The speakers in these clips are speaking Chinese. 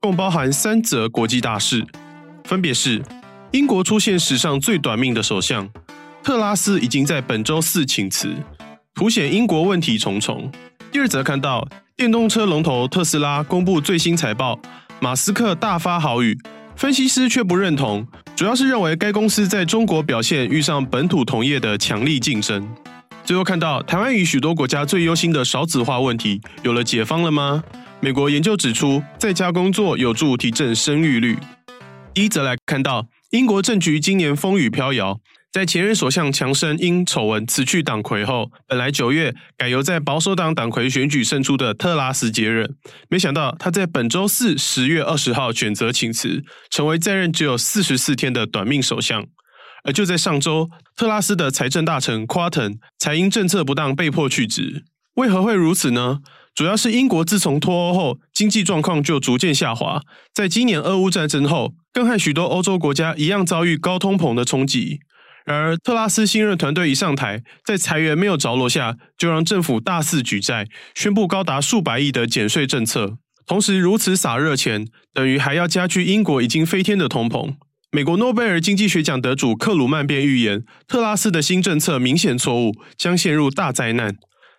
共包含三则国际大事，分别是：英国出现史上最短命的首相，特拉斯已经在本周四请辞，凸显英国问题重重。第二则看到电动车龙头特斯拉公布最新财报，马斯克大发豪语，分析师却不认同，主要是认为该公司在中国表现遇上本土同业的强力竞争。最后看到台湾与许多国家最忧心的少子化问题有了解方了吗？美国研究指出，在家工作有助提振生育率。一则来看到，英国政局今年风雨飘摇，在前任首相强生因丑闻辞去党魁后，本来九月改由在保守党党魁选举胜出的特拉斯接任，没想到他在本周四十月二十号选择请辞，成为在任只有四十四天的短命首相。而就在上周，特拉斯的财政大臣夸腾才因政策不当被迫去职。为何会如此呢？主要是英国自从脱欧后，经济状况就逐渐下滑。在今年俄乌战争后，更和许多欧洲国家一样遭遇高通膨的冲击。然而，特拉斯新任团队一上台，在裁员没有着落下，就让政府大肆举债，宣布高达数百亿的减税政策。同时，如此撒热钱，等于还要加剧英国已经飞天的通膨。美国诺贝尔经济学奖得主克鲁曼便预言，特拉斯的新政策明显错误，将陷入大灾难。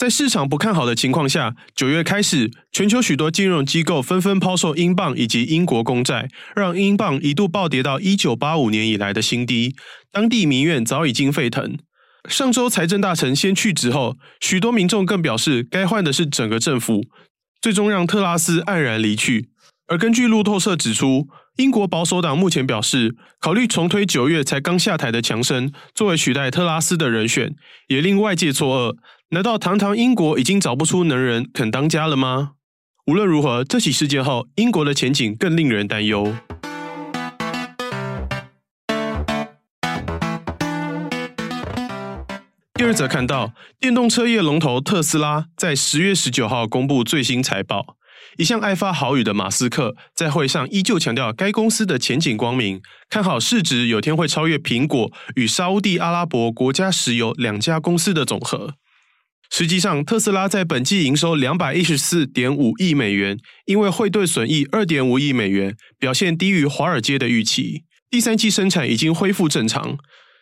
在市场不看好的情况下，九月开始，全球许多金融机构纷纷抛售英镑以及英国公债，让英镑一度暴跌到一九八五年以来的新低。当地民怨早已经沸腾。上周财政大臣先去职后，许多民众更表示该换的是整个政府，最终让特拉斯黯然离去。而根据路透社指出，英国保守党目前表示考虑重推九月才刚下台的强生作为取代特拉斯的人选，也令外界错愕。难道堂堂英国已经找不出能人肯当家了吗？无论如何，这起事件后，英国的前景更令人担忧。第二则看到，电动车业龙头特斯拉在十月十九号公布最新财报，一向爱发豪语的马斯克在会上依旧强调该公司的前景光明，看好市值有天会超越苹果与沙乌地阿拉伯国家石油两家公司的总和。实际上，特斯拉在本季营收两百一十四点五亿美元，因为汇兑损益二点五亿美元，表现低于华尔街的预期。第三季生产已经恢复正常，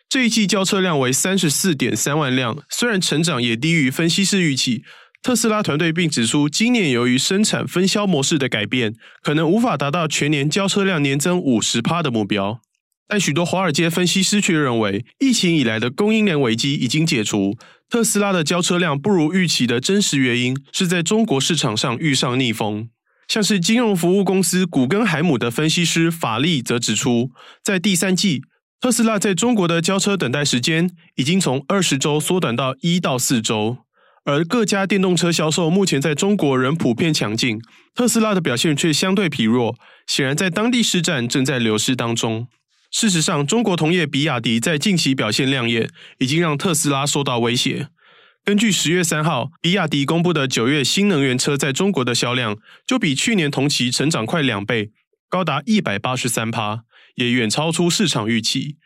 这一季交车量为三十四点三万辆，虽然成长也低于分析师预期。特斯拉团队并指出，今年由于生产分销模式的改变，可能无法达到全年交车量年增五十趴的目标。但许多华尔街分析师却认为，疫情以来的供应链危机已经解除。特斯拉的交车量不如预期的真实原因是在中国市场上遇上逆风。像是金融服务公司古根海姆的分析师法利则指出，在第三季，特斯拉在中国的交车等待时间已经从二十周缩短到一到四周。而各家电动车销售目前在中国仍普遍强劲，特斯拉的表现却相对疲弱，显然在当地市占正在流失当中。事实上，中国同业比亚迪在近期表现亮眼，已经让特斯拉受到威胁。根据十月三号比亚迪公布的九月新能源车在中国的销量，就比去年同期成长快两倍，高达一百八十三趴，也远超出市场预期。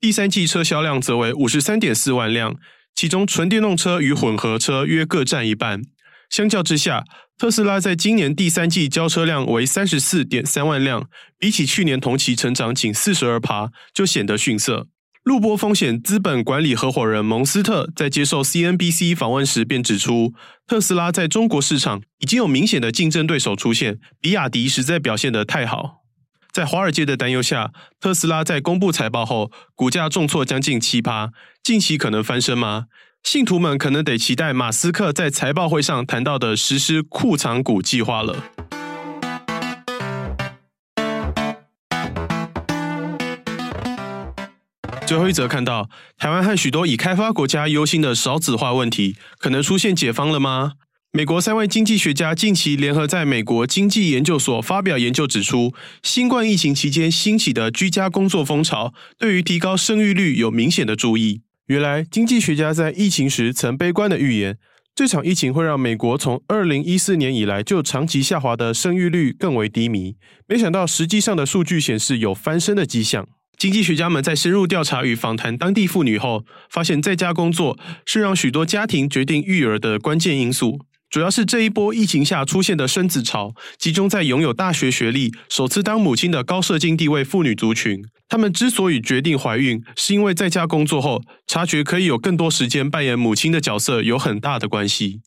第三季车销量则为五十三点四万辆，其中纯电动车与混合车约各占一半。相较之下，特斯拉在今年第三季交车量为三十四点三万辆，比起去年同期成长仅四十二趴，就显得逊色。路波风险资本管理合伙人蒙斯特在接受 CNBC 访问时便指出，特斯拉在中国市场已经有明显的竞争对手出现，比亚迪实在表现得太好。在华尔街的担忧下，特斯拉在公布财报后，股价重挫将近七趴，近期可能翻身吗？信徒们可能得期待马斯克在财报会上谈到的实施库藏股计划了。最后一则看到，台湾和许多已开发国家忧心的少子化问题，可能出现解方了吗？美国三位经济学家近期联合在美国经济研究所发表研究，指出，新冠疫情期间兴起的居家工作风潮，对于提高生育率有明显的助益。原来，经济学家在疫情时曾悲观的预言，这场疫情会让美国从二零一四年以来就长期下滑的生育率更为低迷。没想到，实际上的数据显示有翻身的迹象。经济学家们在深入调查与访谈当地妇女后，发现在家工作是让许多家庭决定育儿的关键因素。主要是这一波疫情下出现的生子潮，集中在拥有大学学历、首次当母亲的高社经地位妇女族群。她们之所以决定怀孕，是因为在家工作后，察觉可以有更多时间扮演母亲的角色，有很大的关系。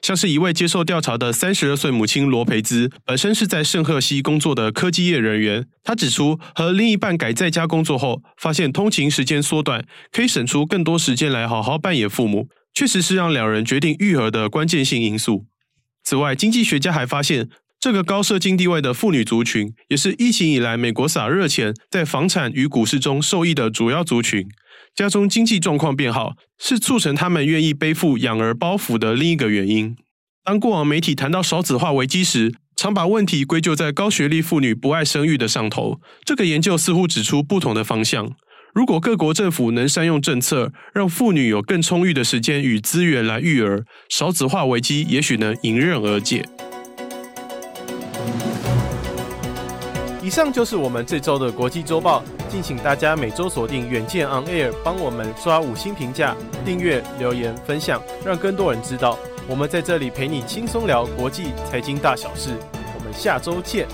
像是一位接受调查的三十二岁母亲罗培兹，本身是在圣赫西工作的科技业人员。她指出，和另一半改在家工作后，发现通勤时间缩短，可以省出更多时间来好好扮演父母。确实是让两人决定育儿的关键性因素。此外，经济学家还发现，这个高社经地位的妇女族群，也是疫情以来美国撒热钱在房产与股市中受益的主要族群。家中经济状况变好，是促成他们愿意背负养儿包袱的另一个原因。当过往媒体谈到少子化危机时，常把问题归咎在高学历妇女不爱生育的上头。这个研究似乎指出不同的方向。如果各国政府能善用政策，让妇女有更充裕的时间与资源来育儿，少子化危机也许能迎刃而解。以上就是我们这周的国际周报，敬请大家每周锁定远见 On Air，帮我们刷五星评价、订阅、留言、分享，让更多人知道我们在这里陪你轻松聊国际财经大小事。我们下周见。